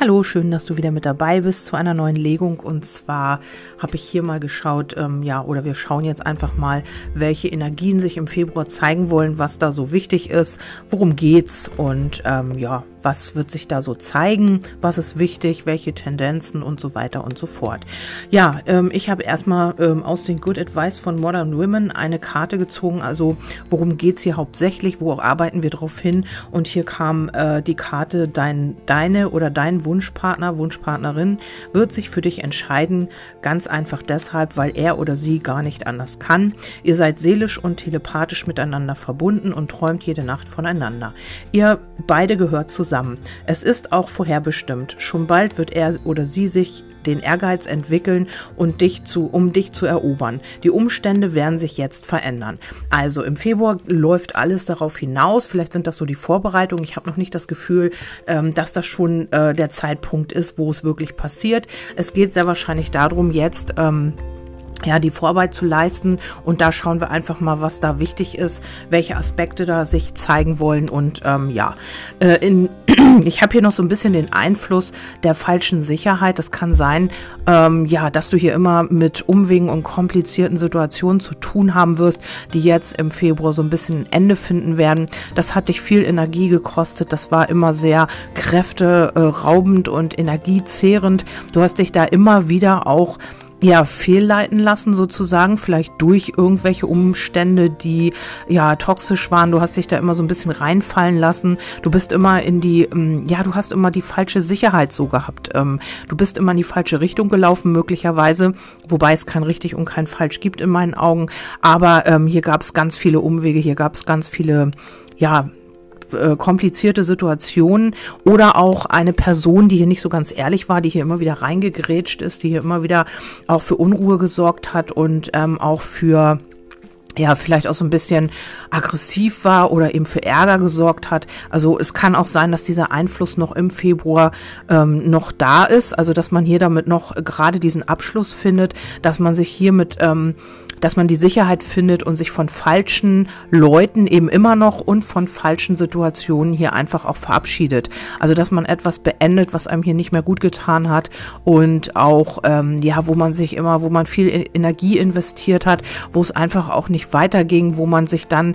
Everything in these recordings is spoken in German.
Hallo, schön, dass du wieder mit dabei bist zu einer neuen Legung. Und zwar habe ich hier mal geschaut, ähm, ja, oder wir schauen jetzt einfach mal, welche Energien sich im Februar zeigen wollen, was da so wichtig ist, worum geht's und ähm, ja, was wird sich da so zeigen, was ist wichtig, welche Tendenzen und so weiter und so fort. Ja, ähm, ich habe erstmal ähm, aus den Good Advice von Modern Women eine Karte gezogen, also worum geht's hier hauptsächlich, wo arbeiten wir drauf hin und hier kam äh, die Karte, dein, deine oder dein Wunschpartner, Wunschpartnerin wird sich für dich entscheiden, ganz einfach deshalb, weil er oder sie gar nicht anders kann. Ihr seid seelisch und telepathisch miteinander verbunden und träumt jede Nacht voneinander. Ihr beide gehört zusammen zusammen. Es ist auch vorherbestimmt. Schon bald wird er oder sie sich den Ehrgeiz entwickeln und dich zu, um dich zu erobern. Die Umstände werden sich jetzt verändern. Also im Februar läuft alles darauf hinaus. Vielleicht sind das so die Vorbereitungen. Ich habe noch nicht das Gefühl, ähm, dass das schon äh, der Zeitpunkt ist, wo es wirklich passiert. Es geht sehr wahrscheinlich darum, jetzt ähm, ja, die Vorarbeit zu leisten. Und da schauen wir einfach mal, was da wichtig ist, welche Aspekte da sich zeigen wollen. Und ähm, ja, äh, in, ich habe hier noch so ein bisschen den Einfluss der falschen Sicherheit. Das kann sein, ähm, ja, dass du hier immer mit Umwegen und komplizierten Situationen zu tun haben wirst, die jetzt im Februar so ein bisschen ein Ende finden werden. Das hat dich viel Energie gekostet. Das war immer sehr kräfteraubend und energiezehrend. Du hast dich da immer wieder auch ja, fehlleiten lassen sozusagen, vielleicht durch irgendwelche Umstände, die ja toxisch waren. Du hast dich da immer so ein bisschen reinfallen lassen. Du bist immer in die, ähm, ja, du hast immer die falsche Sicherheit so gehabt. Ähm, du bist immer in die falsche Richtung gelaufen, möglicherweise, wobei es kein richtig und kein falsch gibt in meinen Augen. Aber ähm, hier gab es ganz viele Umwege, hier gab es ganz viele, ja, äh, komplizierte Situationen oder auch eine Person, die hier nicht so ganz ehrlich war, die hier immer wieder reingegrätscht ist, die hier immer wieder auch für Unruhe gesorgt hat und ähm, auch für ja, vielleicht auch so ein bisschen aggressiv war oder eben für Ärger gesorgt hat. Also es kann auch sein, dass dieser Einfluss noch im Februar ähm, noch da ist, also dass man hier damit noch gerade diesen Abschluss findet, dass man sich hier mit ähm, dass man die Sicherheit findet und sich von falschen Leuten eben immer noch und von falschen Situationen hier einfach auch verabschiedet. Also dass man etwas beendet, was einem hier nicht mehr gut getan hat und auch ähm, ja, wo man sich immer, wo man viel Energie investiert hat, wo es einfach auch nicht weiterging, wo man sich dann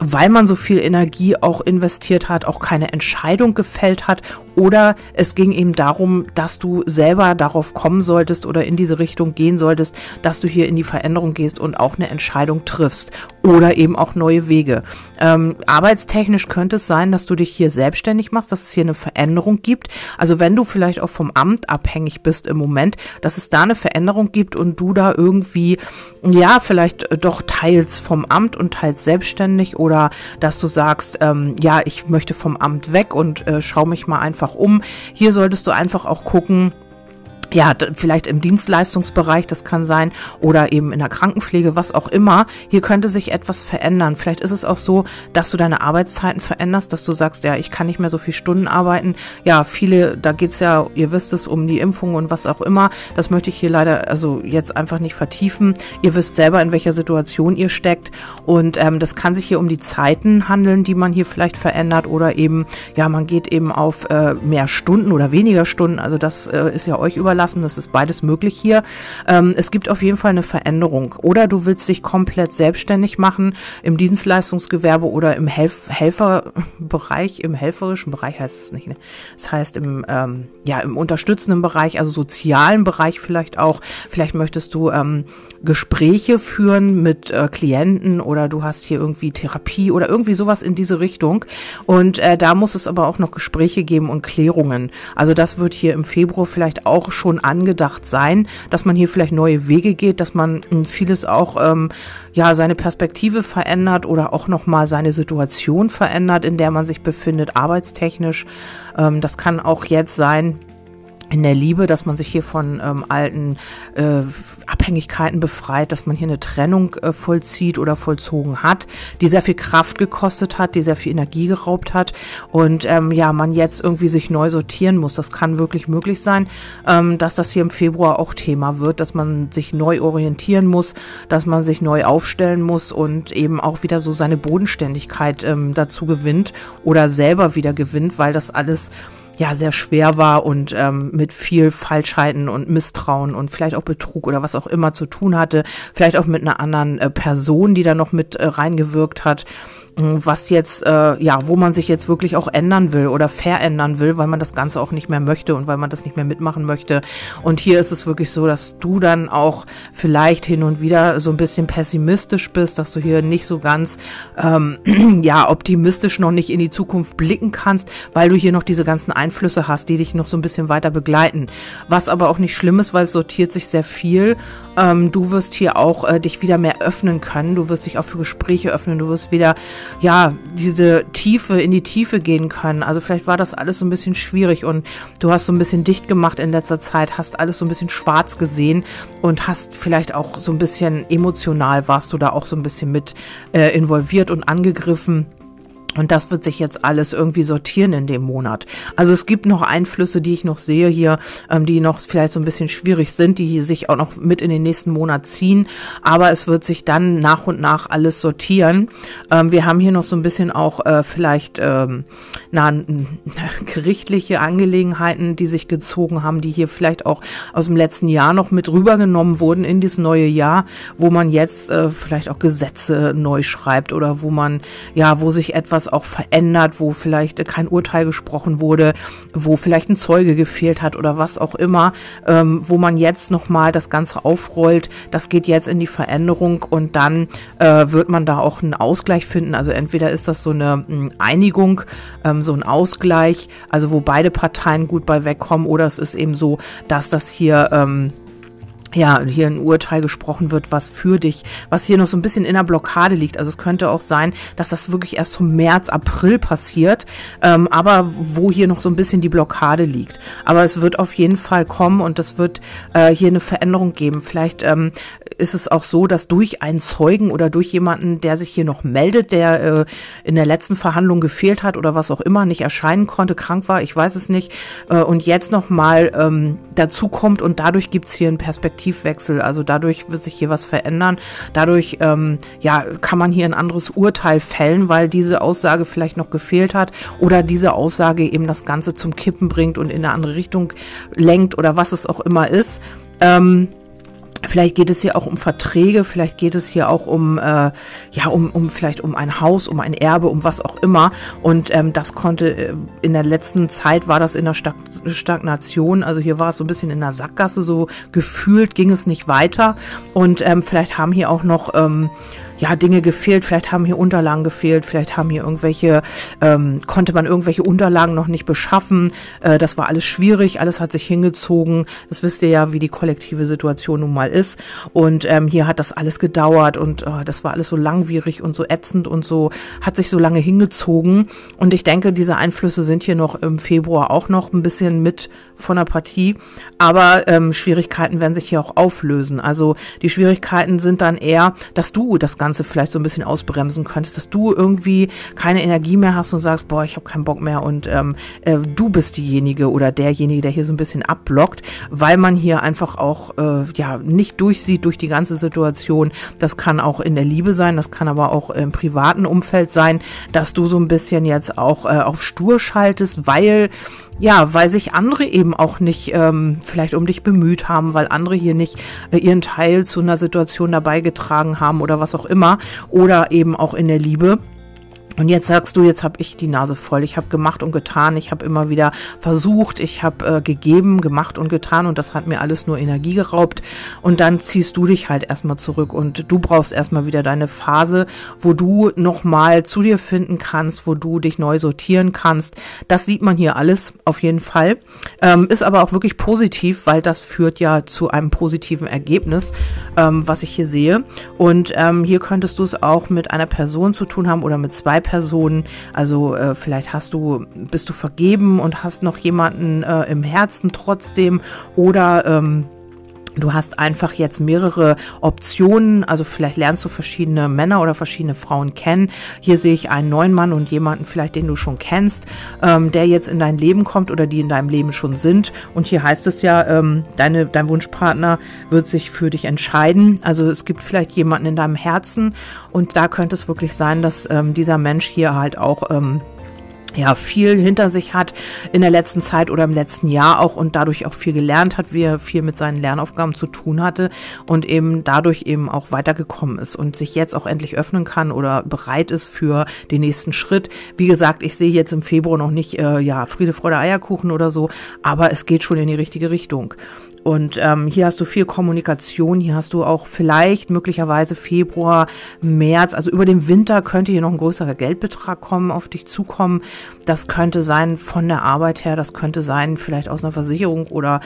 weil man so viel Energie auch investiert hat, auch keine Entscheidung gefällt hat oder es ging eben darum, dass du selber darauf kommen solltest oder in diese Richtung gehen solltest, dass du hier in die Veränderung gehst und auch eine Entscheidung triffst oder eben auch neue Wege. Ähm, arbeitstechnisch könnte es sein, dass du dich hier selbstständig machst, dass es hier eine Veränderung gibt. Also wenn du vielleicht auch vom Amt abhängig bist im Moment, dass es da eine Veränderung gibt und du da irgendwie, ja, vielleicht doch teils vom Amt und teils selbstständig oder dass du sagst, ähm, ja, ich möchte vom Amt weg und äh, schau mich mal einfach um. Hier solltest du einfach auch gucken, ja, vielleicht im Dienstleistungsbereich, das kann sein, oder eben in der Krankenpflege, was auch immer. Hier könnte sich etwas verändern. Vielleicht ist es auch so, dass du deine Arbeitszeiten veränderst, dass du sagst, ja, ich kann nicht mehr so viel Stunden arbeiten. Ja, viele, da geht's ja, ihr wisst es, um die Impfung und was auch immer. Das möchte ich hier leider also jetzt einfach nicht vertiefen. Ihr wisst selber, in welcher Situation ihr steckt. Und ähm, das kann sich hier um die Zeiten handeln, die man hier vielleicht verändert. Oder eben, ja, man geht eben auf äh, mehr Stunden oder weniger Stunden. Also das äh, ist ja euch überlassen lassen. Das ist beides möglich hier. Ähm, es gibt auf jeden Fall eine Veränderung. Oder du willst dich komplett selbstständig machen im Dienstleistungsgewerbe oder im Helf Helferbereich, im helferischen Bereich heißt es nicht. Ne? Das heißt im, ähm, ja, im unterstützenden Bereich, also sozialen Bereich vielleicht auch. Vielleicht möchtest du ähm, Gespräche führen mit äh, Klienten oder du hast hier irgendwie Therapie oder irgendwie sowas in diese Richtung. Und äh, da muss es aber auch noch Gespräche geben und Klärungen. Also das wird hier im Februar vielleicht auch schon schon angedacht sein, dass man hier vielleicht neue Wege geht, dass man hm, vieles auch ähm, ja seine Perspektive verändert oder auch noch mal seine Situation verändert, in der man sich befindet, arbeitstechnisch. Ähm, das kann auch jetzt sein in der Liebe, dass man sich hier von ähm, alten äh, Abhängigkeiten befreit, dass man hier eine Trennung äh, vollzieht oder vollzogen hat, die sehr viel Kraft gekostet hat, die sehr viel Energie geraubt hat und ähm, ja, man jetzt irgendwie sich neu sortieren muss. Das kann wirklich möglich sein, ähm, dass das hier im Februar auch Thema wird, dass man sich neu orientieren muss, dass man sich neu aufstellen muss und eben auch wieder so seine Bodenständigkeit ähm, dazu gewinnt oder selber wieder gewinnt, weil das alles ja sehr schwer war und ähm, mit viel Falschheiten und Misstrauen und vielleicht auch Betrug oder was auch immer zu tun hatte, vielleicht auch mit einer anderen äh, Person, die da noch mit äh, reingewirkt hat was jetzt, äh, ja, wo man sich jetzt wirklich auch ändern will oder verändern will, weil man das Ganze auch nicht mehr möchte und weil man das nicht mehr mitmachen möchte. Und hier ist es wirklich so, dass du dann auch vielleicht hin und wieder so ein bisschen pessimistisch bist, dass du hier nicht so ganz, ähm, ja, optimistisch noch nicht in die Zukunft blicken kannst, weil du hier noch diese ganzen Einflüsse hast, die dich noch so ein bisschen weiter begleiten. Was aber auch nicht schlimm ist, weil es sortiert sich sehr viel. Ähm, du wirst hier auch äh, dich wieder mehr öffnen können. Du wirst dich auch für Gespräche öffnen. Du wirst wieder ja, diese Tiefe, in die Tiefe gehen können. Also vielleicht war das alles so ein bisschen schwierig und du hast so ein bisschen dicht gemacht in letzter Zeit, hast alles so ein bisschen schwarz gesehen und hast vielleicht auch so ein bisschen emotional warst du da auch so ein bisschen mit äh, involviert und angegriffen. Und das wird sich jetzt alles irgendwie sortieren in dem Monat. Also es gibt noch Einflüsse, die ich noch sehe hier, ähm, die noch vielleicht so ein bisschen schwierig sind, die sich auch noch mit in den nächsten Monat ziehen. Aber es wird sich dann nach und nach alles sortieren. Ähm, wir haben hier noch so ein bisschen auch äh, vielleicht ähm, na, gerichtliche Angelegenheiten, die sich gezogen haben, die hier vielleicht auch aus dem letzten Jahr noch mit rübergenommen wurden in dieses neue Jahr, wo man jetzt äh, vielleicht auch Gesetze neu schreibt oder wo man, ja, wo sich etwas was auch verändert, wo vielleicht kein Urteil gesprochen wurde, wo vielleicht ein Zeuge gefehlt hat oder was auch immer, ähm, wo man jetzt nochmal das Ganze aufrollt. Das geht jetzt in die Veränderung und dann äh, wird man da auch einen Ausgleich finden. Also entweder ist das so eine hm, Einigung, ähm, so ein Ausgleich, also wo beide Parteien gut bei wegkommen, oder es ist eben so, dass das hier ähm, ja, hier ein Urteil gesprochen wird, was für dich, was hier noch so ein bisschen in der Blockade liegt. Also es könnte auch sein, dass das wirklich erst zum März, April passiert, ähm, aber wo hier noch so ein bisschen die Blockade liegt. Aber es wird auf jeden Fall kommen und es wird äh, hier eine Veränderung geben. Vielleicht ähm, ist es auch so, dass durch einen Zeugen oder durch jemanden, der sich hier noch meldet, der äh, in der letzten Verhandlung gefehlt hat oder was auch immer, nicht erscheinen konnte, krank war, ich weiß es nicht, äh, und jetzt nochmal ähm, dazu kommt und dadurch gibt's hier einen Perspektivwechsel. Also dadurch wird sich hier was verändern. Dadurch ähm, ja, kann man hier ein anderes Urteil fällen, weil diese Aussage vielleicht noch gefehlt hat oder diese Aussage eben das Ganze zum Kippen bringt und in eine andere Richtung lenkt oder was es auch immer ist. Ähm, Vielleicht geht es hier auch um Verträge, vielleicht geht es hier auch um, äh, ja, um, um vielleicht um ein Haus, um ein Erbe, um was auch immer. Und ähm, das konnte äh, in der letzten Zeit war das in der Stagnation. Also hier war es so ein bisschen in der Sackgasse, so gefühlt ging es nicht weiter. Und ähm, vielleicht haben hier auch noch ähm, ja, Dinge gefehlt, vielleicht haben hier Unterlagen gefehlt, vielleicht haben hier irgendwelche, ähm, konnte man irgendwelche Unterlagen noch nicht beschaffen. Äh, das war alles schwierig, alles hat sich hingezogen. Das wisst ihr ja, wie die kollektive Situation nun mal ist. Und ähm, hier hat das alles gedauert und äh, das war alles so langwierig und so ätzend und so, hat sich so lange hingezogen. Und ich denke, diese Einflüsse sind hier noch im Februar auch noch ein bisschen mit von der Partie. Aber ähm, Schwierigkeiten werden sich hier auch auflösen. Also die Schwierigkeiten sind dann eher, dass du das Ganze vielleicht so ein bisschen ausbremsen könntest, dass du irgendwie keine Energie mehr hast und sagst, boah, ich habe keinen Bock mehr und ähm, äh, du bist diejenige oder derjenige, der hier so ein bisschen abblockt, weil man hier einfach auch äh, ja nicht durchsieht durch die ganze Situation. Das kann auch in der Liebe sein, das kann aber auch im privaten Umfeld sein, dass du so ein bisschen jetzt auch äh, auf stur schaltest, weil ja, weil sich andere eben auch nicht ähm, vielleicht um dich bemüht haben, weil andere hier nicht äh, ihren Teil zu einer Situation dabei getragen haben oder was auch immer oder eben auch in der Liebe. Und jetzt sagst du, jetzt habe ich die Nase voll. Ich habe gemacht und getan. Ich habe immer wieder versucht. Ich habe äh, gegeben, gemacht und getan. Und das hat mir alles nur Energie geraubt. Und dann ziehst du dich halt erstmal zurück. Und du brauchst erstmal wieder deine Phase, wo du nochmal zu dir finden kannst, wo du dich neu sortieren kannst. Das sieht man hier alles auf jeden Fall. Ähm, ist aber auch wirklich positiv, weil das führt ja zu einem positiven Ergebnis, ähm, was ich hier sehe. Und ähm, hier könntest du es auch mit einer Person zu tun haben oder mit zwei Personen. Also äh, vielleicht hast du, bist du vergeben und hast noch jemanden äh, im Herzen trotzdem oder ähm, Du hast einfach jetzt mehrere Optionen, also vielleicht lernst du verschiedene Männer oder verschiedene Frauen kennen. Hier sehe ich einen neuen Mann und jemanden vielleicht, den du schon kennst, ähm, der jetzt in dein Leben kommt oder die in deinem Leben schon sind. Und hier heißt es ja, ähm, deine, dein Wunschpartner wird sich für dich entscheiden. Also es gibt vielleicht jemanden in deinem Herzen und da könnte es wirklich sein, dass ähm, dieser Mensch hier halt auch ähm, ja viel hinter sich hat in der letzten Zeit oder im letzten Jahr auch und dadurch auch viel gelernt hat, wie er viel mit seinen Lernaufgaben zu tun hatte und eben dadurch eben auch weitergekommen ist und sich jetzt auch endlich öffnen kann oder bereit ist für den nächsten Schritt. Wie gesagt, ich sehe jetzt im Februar noch nicht äh, ja Friede, Freude, Eierkuchen oder so, aber es geht schon in die richtige Richtung. Und ähm, hier hast du viel Kommunikation, hier hast du auch vielleicht möglicherweise Februar, März, also über den Winter könnte hier noch ein größerer Geldbetrag kommen, auf dich zukommen. Das könnte sein von der Arbeit her, das könnte sein vielleicht aus einer Versicherung oder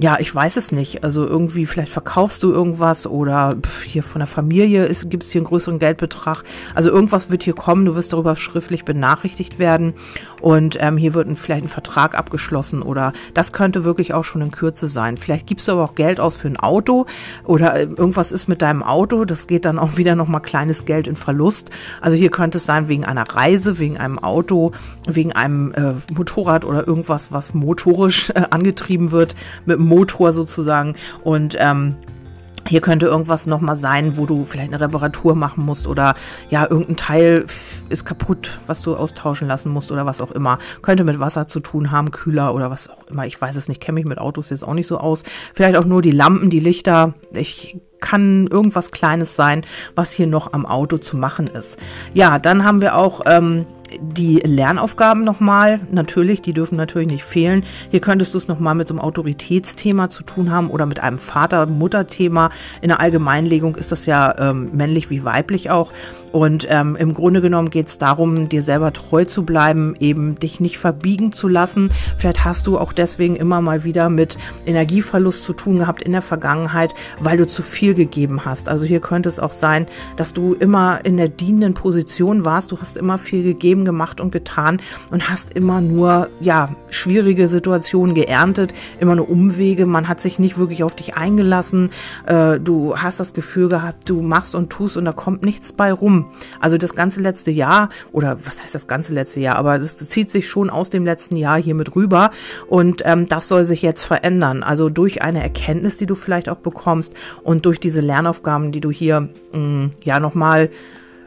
ja, ich weiß es nicht. Also irgendwie, vielleicht verkaufst du irgendwas oder hier von der Familie gibt es hier einen größeren Geldbetrag. Also irgendwas wird hier kommen, du wirst darüber schriftlich benachrichtigt werden und ähm, hier wird ein, vielleicht ein Vertrag abgeschlossen oder das könnte wirklich auch schon in Kürze sein. Vielleicht gibst du aber auch Geld aus für ein Auto oder äh, irgendwas ist mit deinem Auto, das geht dann auch wieder nochmal kleines Geld in Verlust. Also hier könnte es sein wegen einer Reise, wegen einem Auto, wegen einem äh, Motorrad oder irgendwas, was motorisch äh, angetrieben wird mit Motor sozusagen. Und ähm, hier könnte irgendwas nochmal sein, wo du vielleicht eine Reparatur machen musst oder ja, irgendein Teil ist kaputt, was du austauschen lassen musst oder was auch immer. Könnte mit Wasser zu tun haben, Kühler oder was auch immer. Ich weiß es nicht, kenne mich mit Autos jetzt auch nicht so aus. Vielleicht auch nur die Lampen, die Lichter. Ich kann irgendwas Kleines sein, was hier noch am Auto zu machen ist. Ja, dann haben wir auch ähm, die Lernaufgaben nochmal, natürlich, die dürfen natürlich nicht fehlen. Hier könntest du es nochmal mit so einem Autoritätsthema zu tun haben oder mit einem Vater-Mutter-Thema. In der Allgemeinlegung ist das ja ähm, männlich wie weiblich auch. Und ähm, im Grunde genommen geht es darum, dir selber treu zu bleiben, eben dich nicht verbiegen zu lassen. Vielleicht hast du auch deswegen immer mal wieder mit Energieverlust zu tun gehabt in der Vergangenheit, weil du zu viel gegeben hast. Also hier könnte es auch sein, dass du immer in der dienenden Position warst. Du hast immer viel gegeben, gemacht und getan und hast immer nur, ja, schwierige Situationen geerntet, immer nur Umwege. Man hat sich nicht wirklich auf dich eingelassen. Äh, du hast das Gefühl gehabt, du machst und tust und da kommt nichts bei rum. Also das ganze letzte Jahr, oder was heißt das ganze letzte Jahr, aber das zieht sich schon aus dem letzten Jahr hier mit rüber und ähm, das soll sich jetzt verändern. Also durch eine Erkenntnis, die du vielleicht auch bekommst und durch diese Lernaufgaben, die du hier mh, mm, ja nochmal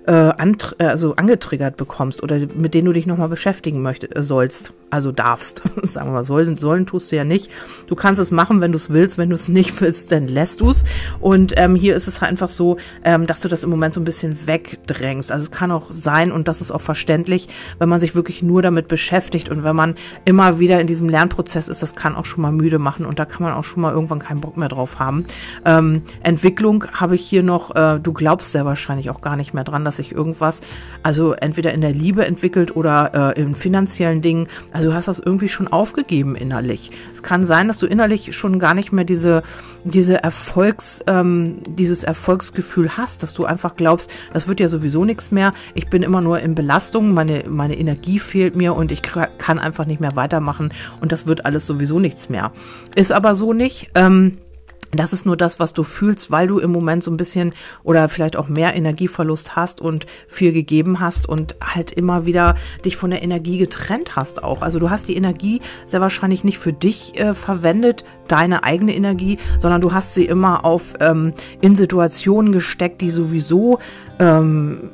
äh, also angetriggert bekommst oder mit denen du dich nochmal beschäftigen möchtest, äh, sollst also darfst. Sagen wir mal, sollen, sollen tust du ja nicht. Du kannst es machen, wenn du es willst. Wenn du es nicht willst, dann lässt du es. Und ähm, hier ist es halt einfach so, ähm, dass du das im Moment so ein bisschen wegdrängst. Also es kann auch sein, und das ist auch verständlich, wenn man sich wirklich nur damit beschäftigt und wenn man immer wieder in diesem Lernprozess ist, das kann auch schon mal müde machen und da kann man auch schon mal irgendwann keinen Bock mehr drauf haben. Ähm, Entwicklung habe ich hier noch, äh, du glaubst sehr wahrscheinlich auch gar nicht mehr dran, dass sich irgendwas, also entweder in der Liebe entwickelt oder äh, in finanziellen Dingen. Also du hast das irgendwie schon aufgegeben innerlich. Es kann sein, dass du innerlich schon gar nicht mehr diese, diese Erfolgs, ähm, dieses Erfolgsgefühl hast, dass du einfach glaubst, das wird ja sowieso nichts mehr. Ich bin immer nur in Belastung, meine, meine Energie fehlt mir und ich kann einfach nicht mehr weitermachen und das wird alles sowieso nichts mehr. Ist aber so nicht. Ähm, das ist nur das, was du fühlst, weil du im Moment so ein bisschen oder vielleicht auch mehr Energieverlust hast und viel gegeben hast und halt immer wieder dich von der Energie getrennt hast auch. Also du hast die Energie sehr wahrscheinlich nicht für dich äh, verwendet, deine eigene Energie, sondern du hast sie immer auf ähm, in Situationen gesteckt, die sowieso ähm,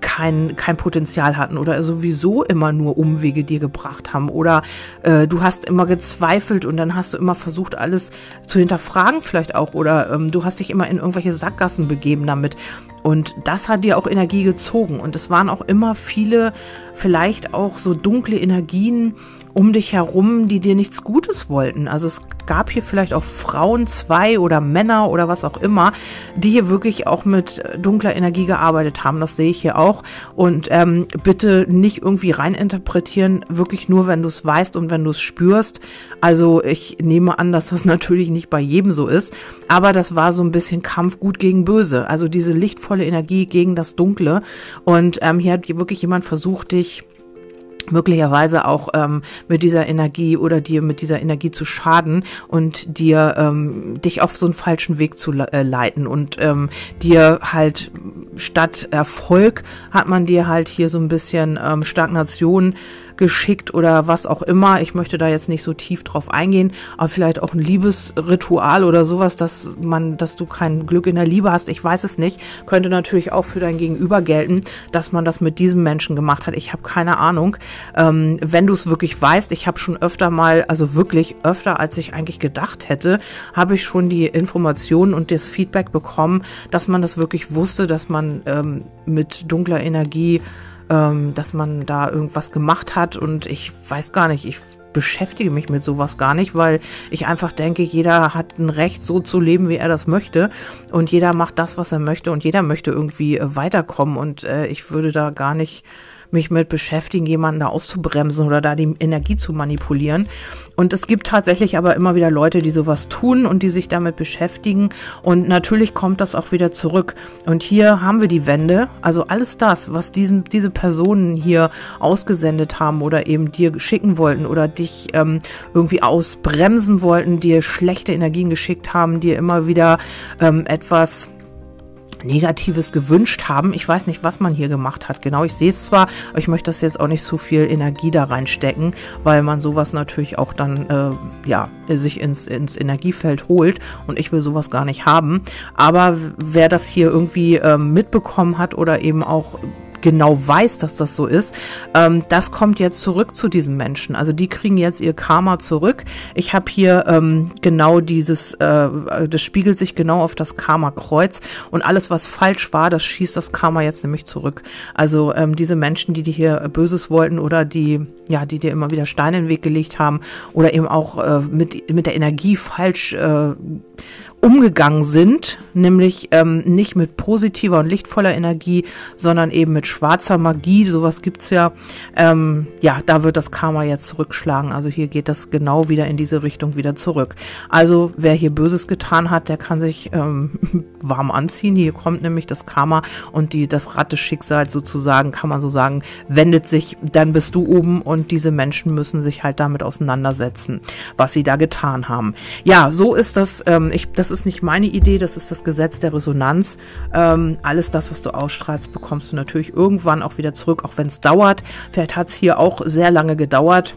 kein, kein Potenzial hatten oder sowieso immer nur Umwege dir gebracht haben oder äh, du hast immer gezweifelt und dann hast du immer versucht, alles zu hinterfragen vielleicht auch oder ähm, du hast dich immer in irgendwelche Sackgassen begeben damit. Und das hat dir auch Energie gezogen. Und es waren auch immer viele vielleicht auch so dunkle Energien, um dich herum, die dir nichts Gutes wollten. Also es gab hier vielleicht auch Frauen, zwei oder Männer oder was auch immer, die hier wirklich auch mit dunkler Energie gearbeitet haben. Das sehe ich hier auch. Und ähm, bitte nicht irgendwie reininterpretieren, wirklich nur, wenn du es weißt und wenn du es spürst. Also ich nehme an, dass das natürlich nicht bei jedem so ist, aber das war so ein bisschen Kampf gut gegen böse. Also diese lichtvolle Energie gegen das Dunkle. Und ähm, hier hat wirklich jemand versucht, dich möglicherweise auch ähm, mit dieser Energie oder dir mit dieser Energie zu schaden und dir ähm, dich auf so einen falschen Weg zu äh, leiten und ähm, dir halt statt Erfolg hat man dir halt hier so ein bisschen ähm, Stagnation geschickt oder was auch immer. Ich möchte da jetzt nicht so tief drauf eingehen, aber vielleicht auch ein Liebesritual oder sowas, dass man, dass du kein Glück in der Liebe hast. Ich weiß es nicht. Könnte natürlich auch für dein Gegenüber gelten, dass man das mit diesem Menschen gemacht hat. Ich habe keine Ahnung. Ähm, wenn du es wirklich weißt, ich habe schon öfter mal, also wirklich öfter, als ich eigentlich gedacht hätte, habe ich schon die Informationen und das Feedback bekommen, dass man das wirklich wusste, dass man ähm, mit dunkler Energie ähm, dass man da irgendwas gemacht hat und ich weiß gar nicht, ich beschäftige mich mit sowas gar nicht, weil ich einfach denke, jeder hat ein Recht, so zu leben, wie er das möchte. Und jeder macht das, was er möchte und jeder möchte irgendwie äh, weiterkommen. Und äh, ich würde da gar nicht mich mit beschäftigen, jemanden da auszubremsen oder da die Energie zu manipulieren. Und es gibt tatsächlich aber immer wieder Leute, die sowas tun und die sich damit beschäftigen. Und natürlich kommt das auch wieder zurück. Und hier haben wir die Wende. Also alles das, was diesen, diese Personen hier ausgesendet haben oder eben dir schicken wollten oder dich ähm, irgendwie ausbremsen wollten, dir schlechte Energien geschickt haben, dir immer wieder ähm, etwas Negatives gewünscht haben. Ich weiß nicht, was man hier gemacht hat. Genau, ich sehe es zwar, aber ich möchte das jetzt auch nicht so viel Energie da reinstecken, weil man sowas natürlich auch dann, äh, ja, sich ins, ins Energiefeld holt und ich will sowas gar nicht haben. Aber wer das hier irgendwie äh, mitbekommen hat oder eben auch genau weiß, dass das so ist, ähm, das kommt jetzt zurück zu diesen Menschen. Also die kriegen jetzt ihr Karma zurück. Ich habe hier ähm, genau dieses, äh, das spiegelt sich genau auf das Karma-Kreuz und alles, was falsch war, das schießt das Karma jetzt nämlich zurück. Also ähm, diese Menschen, die dir hier Böses wollten oder die, ja, die dir immer wieder Steine in den Weg gelegt haben oder eben auch äh, mit, mit der Energie falsch äh, umgegangen sind, nämlich ähm, nicht mit positiver und lichtvoller Energie, sondern eben mit schwarzer Magie, sowas gibt's ja. Ähm, ja, da wird das Karma jetzt zurückschlagen. Also hier geht das genau wieder in diese Richtung wieder zurück. Also wer hier Böses getan hat, der kann sich ähm, warm anziehen. Hier kommt nämlich das Karma und die, das Schicksals sozusagen, kann man so sagen, wendet sich, dann bist du oben und diese Menschen müssen sich halt damit auseinandersetzen, was sie da getan haben. Ja, so ist das, ähm, ich, das ist nicht meine Idee, das ist das Gesetz der Resonanz. Ähm, alles das, was du ausstrahlst, bekommst du natürlich irgendwann auch wieder zurück, auch wenn es dauert. Vielleicht hat es hier auch sehr lange gedauert.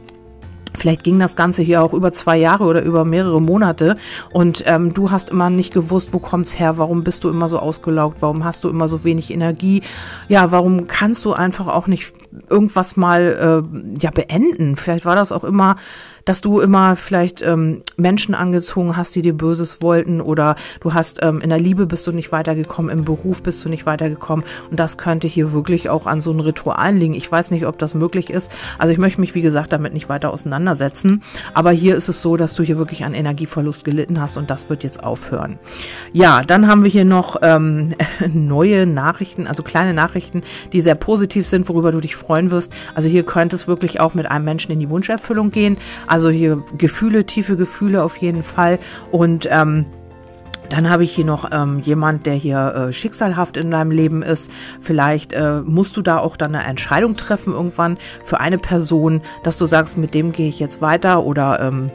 Vielleicht ging das Ganze hier auch über zwei Jahre oder über mehrere Monate und ähm, du hast immer nicht gewusst, wo kommt's her, warum bist du immer so ausgelaugt, warum hast du immer so wenig Energie, ja, warum kannst du einfach auch nicht irgendwas mal äh, ja beenden? Vielleicht war das auch immer dass du immer vielleicht ähm, Menschen angezogen hast, die dir Böses wollten oder du hast ähm, in der Liebe bist du nicht weitergekommen, im Beruf bist du nicht weitergekommen und das könnte hier wirklich auch an so einem Ritual liegen. Ich weiß nicht, ob das möglich ist. Also ich möchte mich, wie gesagt, damit nicht weiter auseinandersetzen, aber hier ist es so, dass du hier wirklich an Energieverlust gelitten hast und das wird jetzt aufhören. Ja, dann haben wir hier noch ähm, neue Nachrichten, also kleine Nachrichten, die sehr positiv sind, worüber du dich freuen wirst. Also hier könnte es wirklich auch mit einem Menschen in die Wunscherfüllung gehen. Also hier Gefühle, tiefe Gefühle auf jeden Fall. Und ähm, dann habe ich hier noch ähm, jemand, der hier äh, schicksalhaft in deinem Leben ist. Vielleicht äh, musst du da auch dann eine Entscheidung treffen irgendwann für eine Person, dass du sagst, mit dem gehe ich jetzt weiter oder ähm,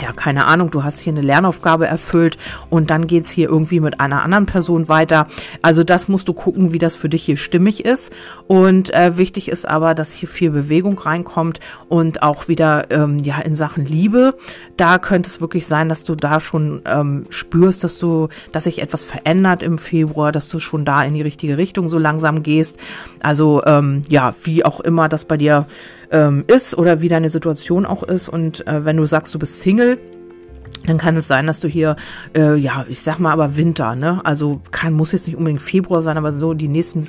ja, keine Ahnung, du hast hier eine Lernaufgabe erfüllt und dann geht's hier irgendwie mit einer anderen Person weiter. Also das musst du gucken, wie das für dich hier stimmig ist. Und äh, wichtig ist aber, dass hier viel Bewegung reinkommt und auch wieder ähm, ja in Sachen Liebe. Da könnte es wirklich sein, dass du da schon ähm, spürst, dass du, dass sich etwas verändert im Februar, dass du schon da in die richtige Richtung so langsam gehst. Also ähm, ja, wie auch immer das bei dir ähm, ist oder wie deine Situation auch ist. Und äh, wenn du sagst, du bist Single, dann kann es sein, dass du hier, äh, ja, ich sag mal aber Winter, ne? Also kann, muss jetzt nicht unbedingt Februar sein, aber so die nächsten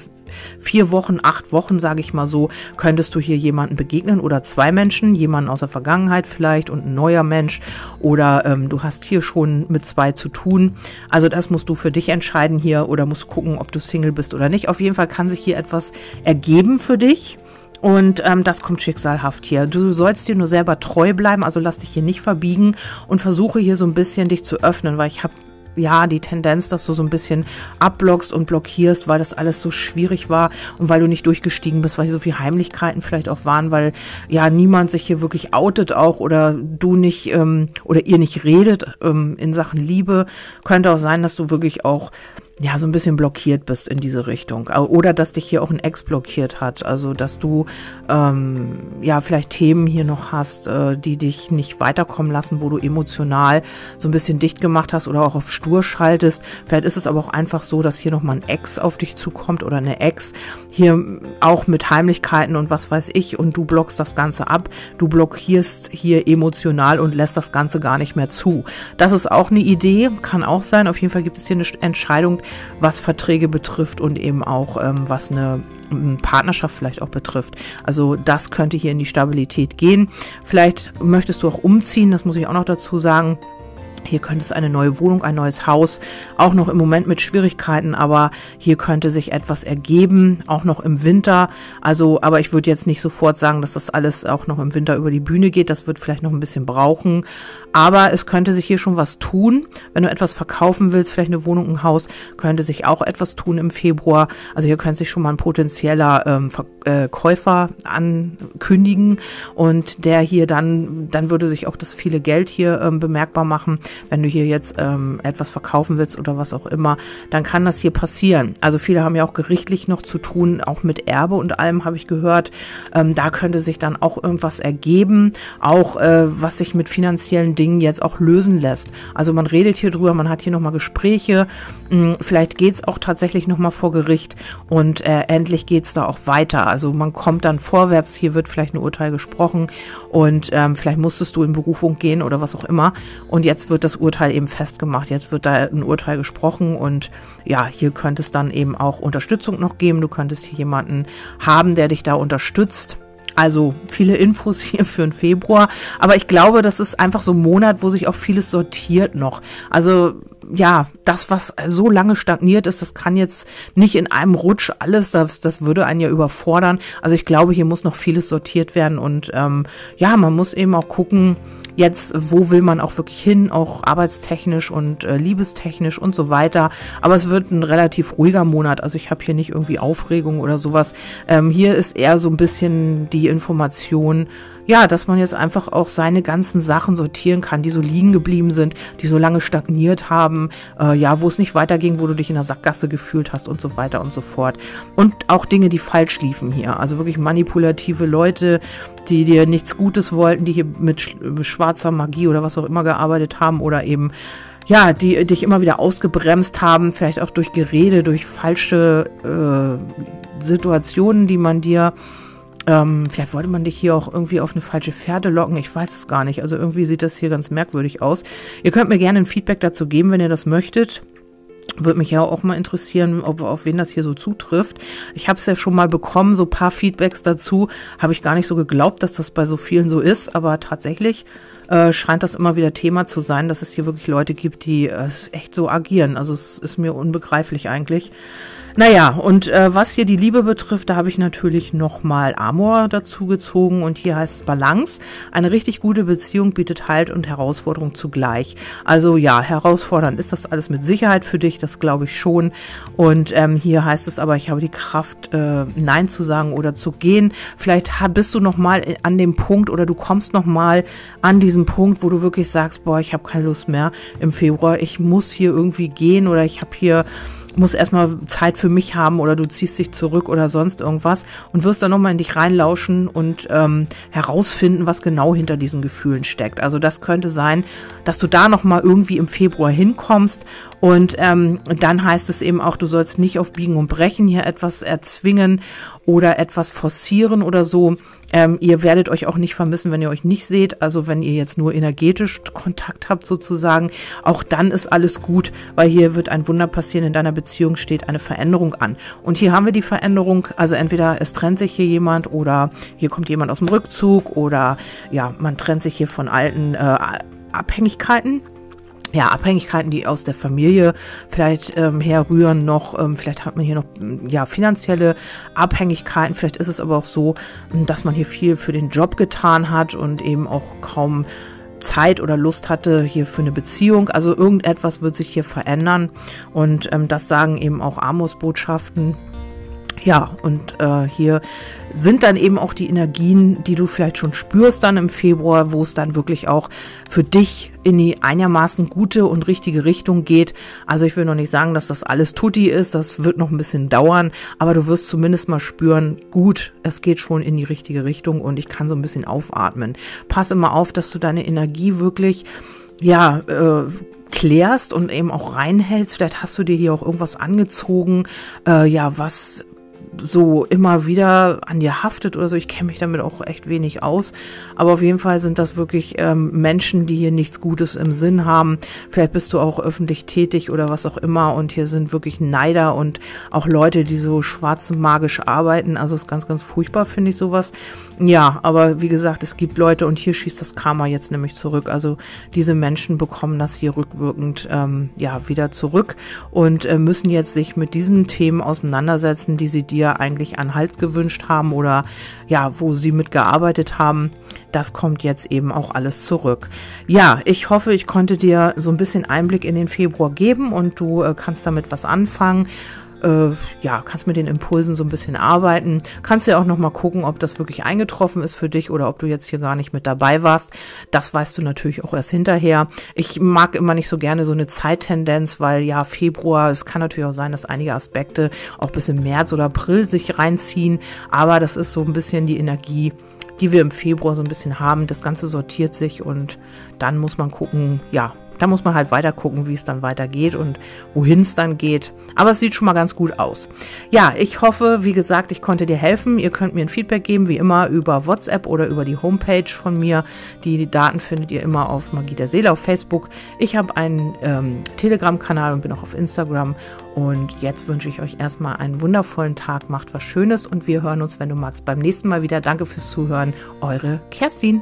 vier Wochen, acht Wochen, sage ich mal so, könntest du hier jemanden begegnen oder zwei Menschen, jemanden aus der Vergangenheit vielleicht und ein neuer Mensch oder ähm, du hast hier schon mit zwei zu tun. Also das musst du für dich entscheiden hier oder musst gucken, ob du Single bist oder nicht. Auf jeden Fall kann sich hier etwas ergeben für dich und ähm, das kommt schicksalhaft hier. Du sollst dir nur selber treu bleiben, also lass dich hier nicht verbiegen und versuche hier so ein bisschen dich zu öffnen, weil ich habe ja, die Tendenz, dass du so ein bisschen abblockst und blockierst, weil das alles so schwierig war und weil du nicht durchgestiegen bist, weil hier so viele Heimlichkeiten vielleicht auch waren, weil ja niemand sich hier wirklich outet auch oder du nicht ähm, oder ihr nicht redet ähm, in Sachen Liebe. Könnte auch sein, dass du wirklich auch ja, so ein bisschen blockiert bist in diese Richtung. Oder dass dich hier auch ein Ex blockiert hat. Also, dass du ähm, ja vielleicht Themen hier noch hast, äh, die dich nicht weiterkommen lassen, wo du emotional so ein bisschen dicht gemacht hast oder auch auf stur schaltest. Vielleicht ist es aber auch einfach so, dass hier nochmal ein Ex auf dich zukommt oder eine Ex. Hier auch mit Heimlichkeiten und was weiß ich und du blockst das Ganze ab. Du blockierst hier emotional und lässt das Ganze gar nicht mehr zu. Das ist auch eine Idee, kann auch sein. Auf jeden Fall gibt es hier eine Entscheidung, was Verträge betrifft und eben auch ähm, was eine Partnerschaft vielleicht auch betrifft. Also das könnte hier in die Stabilität gehen. Vielleicht möchtest du auch umziehen, das muss ich auch noch dazu sagen. Hier könnte es eine neue Wohnung, ein neues Haus, auch noch im Moment mit Schwierigkeiten, aber hier könnte sich etwas ergeben, auch noch im Winter. Also, aber ich würde jetzt nicht sofort sagen, dass das alles auch noch im Winter über die Bühne geht. Das wird vielleicht noch ein bisschen brauchen. Aber es könnte sich hier schon was tun. Wenn du etwas verkaufen willst, vielleicht eine Wohnung, ein Haus, könnte sich auch etwas tun im Februar. Also hier könnte sich schon mal ein potenzieller ähm, äh, Käufer ankündigen und der hier dann, dann würde sich auch das viele Geld hier ähm, bemerkbar machen wenn du hier jetzt ähm, etwas verkaufen willst oder was auch immer, dann kann das hier passieren. Also viele haben ja auch gerichtlich noch zu tun, auch mit Erbe und allem habe ich gehört. Ähm, da könnte sich dann auch irgendwas ergeben, auch äh, was sich mit finanziellen Dingen jetzt auch lösen lässt. Also man redet hier drüber, man hat hier nochmal Gespräche, hm, vielleicht geht's auch tatsächlich nochmal vor Gericht und äh, endlich geht's da auch weiter. Also man kommt dann vorwärts, hier wird vielleicht ein Urteil gesprochen und ähm, vielleicht musstest du in Berufung gehen oder was auch immer und jetzt wird wird das Urteil eben festgemacht. Jetzt wird da ein Urteil gesprochen und ja, hier könnte es dann eben auch Unterstützung noch geben. Du könntest hier jemanden haben, der dich da unterstützt. Also viele Infos hier für den Februar. Aber ich glaube, das ist einfach so ein Monat, wo sich auch vieles sortiert noch. Also ja, das, was so lange stagniert ist, das kann jetzt nicht in einem Rutsch alles, das, das würde einen ja überfordern. Also ich glaube, hier muss noch vieles sortiert werden und ähm, ja, man muss eben auch gucken, jetzt, wo will man auch wirklich hin, auch arbeitstechnisch und äh, liebestechnisch und so weiter. Aber es wird ein relativ ruhiger Monat. Also ich habe hier nicht irgendwie Aufregung oder sowas. Ähm, hier ist eher so ein bisschen die Information, ja, dass man jetzt einfach auch seine ganzen Sachen sortieren kann, die so liegen geblieben sind, die so lange stagniert haben, äh, ja, wo es nicht weiterging, wo du dich in der Sackgasse gefühlt hast und so weiter und so fort. Und auch Dinge, die falsch liefen hier. Also wirklich manipulative Leute, die dir nichts Gutes wollten, die hier mit schwarzer Magie oder was auch immer gearbeitet haben oder eben ja, die dich immer wieder ausgebremst haben, vielleicht auch durch Gerede, durch falsche äh, Situationen, die man dir ähm, vielleicht wollte man dich hier auch irgendwie auf eine falsche Pferde locken. Ich weiß es gar nicht. Also irgendwie sieht das hier ganz merkwürdig aus. Ihr könnt mir gerne ein Feedback dazu geben, wenn ihr das möchtet. Würde mich ja auch mal interessieren, ob auf wen das hier so zutrifft. Ich habe es ja schon mal bekommen, so paar Feedbacks dazu. Habe ich gar nicht so geglaubt, dass das bei so vielen so ist, aber tatsächlich äh, scheint das immer wieder Thema zu sein, dass es hier wirklich Leute gibt, die äh, echt so agieren. Also es ist mir unbegreiflich eigentlich. Naja, und äh, was hier die Liebe betrifft, da habe ich natürlich nochmal Amor dazu gezogen und hier heißt es Balance. Eine richtig gute Beziehung bietet Halt und Herausforderung zugleich. Also ja, herausfordernd ist das alles mit Sicherheit für dich, das glaube ich schon. Und ähm, hier heißt es aber, ich habe die Kraft, äh, Nein zu sagen oder zu gehen. Vielleicht bist du nochmal an dem Punkt oder du kommst nochmal an diesen Punkt, wo du wirklich sagst, boah, ich habe keine Lust mehr im Februar, ich muss hier irgendwie gehen oder ich habe hier muss erstmal Zeit für mich haben oder du ziehst dich zurück oder sonst irgendwas und wirst dann nochmal in dich reinlauschen und ähm, herausfinden, was genau hinter diesen Gefühlen steckt. Also das könnte sein, dass du da nochmal irgendwie im Februar hinkommst und ähm, dann heißt es eben auch, du sollst nicht auf Biegen und Brechen hier etwas erzwingen oder etwas forcieren oder so. Ähm, ihr werdet euch auch nicht vermissen, wenn ihr euch nicht seht. Also wenn ihr jetzt nur energetisch Kontakt habt sozusagen, auch dann ist alles gut, weil hier wird ein Wunder passieren. In deiner Beziehung steht eine Veränderung an. Und hier haben wir die Veränderung. Also entweder es trennt sich hier jemand oder hier kommt jemand aus dem Rückzug oder ja, man trennt sich hier von alten äh, Abhängigkeiten ja, Abhängigkeiten, die aus der Familie vielleicht ähm, herrühren noch, ähm, vielleicht hat man hier noch ja finanzielle Abhängigkeiten, vielleicht ist es aber auch so, dass man hier viel für den Job getan hat und eben auch kaum Zeit oder Lust hatte hier für eine Beziehung. Also irgendetwas wird sich hier verändern. Und ähm, das sagen eben auch Amos-Botschaften Ja, und äh, hier sind dann eben auch die Energien, die du vielleicht schon spürst dann im Februar, wo es dann wirklich auch für dich in die einigermaßen gute und richtige Richtung geht. Also ich will noch nicht sagen, dass das alles tutti ist, das wird noch ein bisschen dauern, aber du wirst zumindest mal spüren, gut, es geht schon in die richtige Richtung und ich kann so ein bisschen aufatmen. Pass immer auf, dass du deine Energie wirklich, ja, äh, klärst und eben auch reinhältst. Vielleicht hast du dir hier auch irgendwas angezogen, äh, ja, was so immer wieder an dir haftet oder so. Ich kenne mich damit auch echt wenig aus. Aber auf jeden Fall sind das wirklich ähm, Menschen, die hier nichts Gutes im Sinn haben. Vielleicht bist du auch öffentlich tätig oder was auch immer. Und hier sind wirklich Neider und auch Leute, die so schwarz magisch arbeiten. Also ist ganz, ganz furchtbar, finde ich sowas. Ja, aber wie gesagt, es gibt Leute und hier schießt das Karma jetzt nämlich zurück. Also diese Menschen bekommen das hier rückwirkend ähm, ja wieder zurück und äh, müssen jetzt sich mit diesen Themen auseinandersetzen, die sie dir eigentlich an Hals gewünscht haben oder ja, wo sie mitgearbeitet haben. Das kommt jetzt eben auch alles zurück. Ja, ich hoffe, ich konnte dir so ein bisschen Einblick in den Februar geben und du äh, kannst damit was anfangen äh, ja, kannst mit den Impulsen so ein bisschen arbeiten. Kannst ja auch noch mal gucken, ob das wirklich eingetroffen ist für dich oder ob du jetzt hier gar nicht mit dabei warst. Das weißt du natürlich auch erst hinterher. Ich mag immer nicht so gerne so eine Zeittendenz, weil ja, Februar, es kann natürlich auch sein, dass einige Aspekte auch bis im März oder April sich reinziehen. Aber das ist so ein bisschen die Energie, die wir im Februar so ein bisschen haben. Das Ganze sortiert sich und dann muss man gucken, ja, da muss man halt weiter gucken, wie es dann weitergeht und wohin es dann geht. Aber es sieht schon mal ganz gut aus. Ja, ich hoffe, wie gesagt, ich konnte dir helfen. Ihr könnt mir ein Feedback geben, wie immer über WhatsApp oder über die Homepage von mir. Die Daten findet ihr immer auf Magie der Seele auf Facebook. Ich habe einen ähm, Telegram-Kanal und bin auch auf Instagram. Und jetzt wünsche ich euch erstmal einen wundervollen Tag. Macht was Schönes und wir hören uns, wenn du magst, beim nächsten Mal wieder. Danke fürs Zuhören. Eure Kerstin.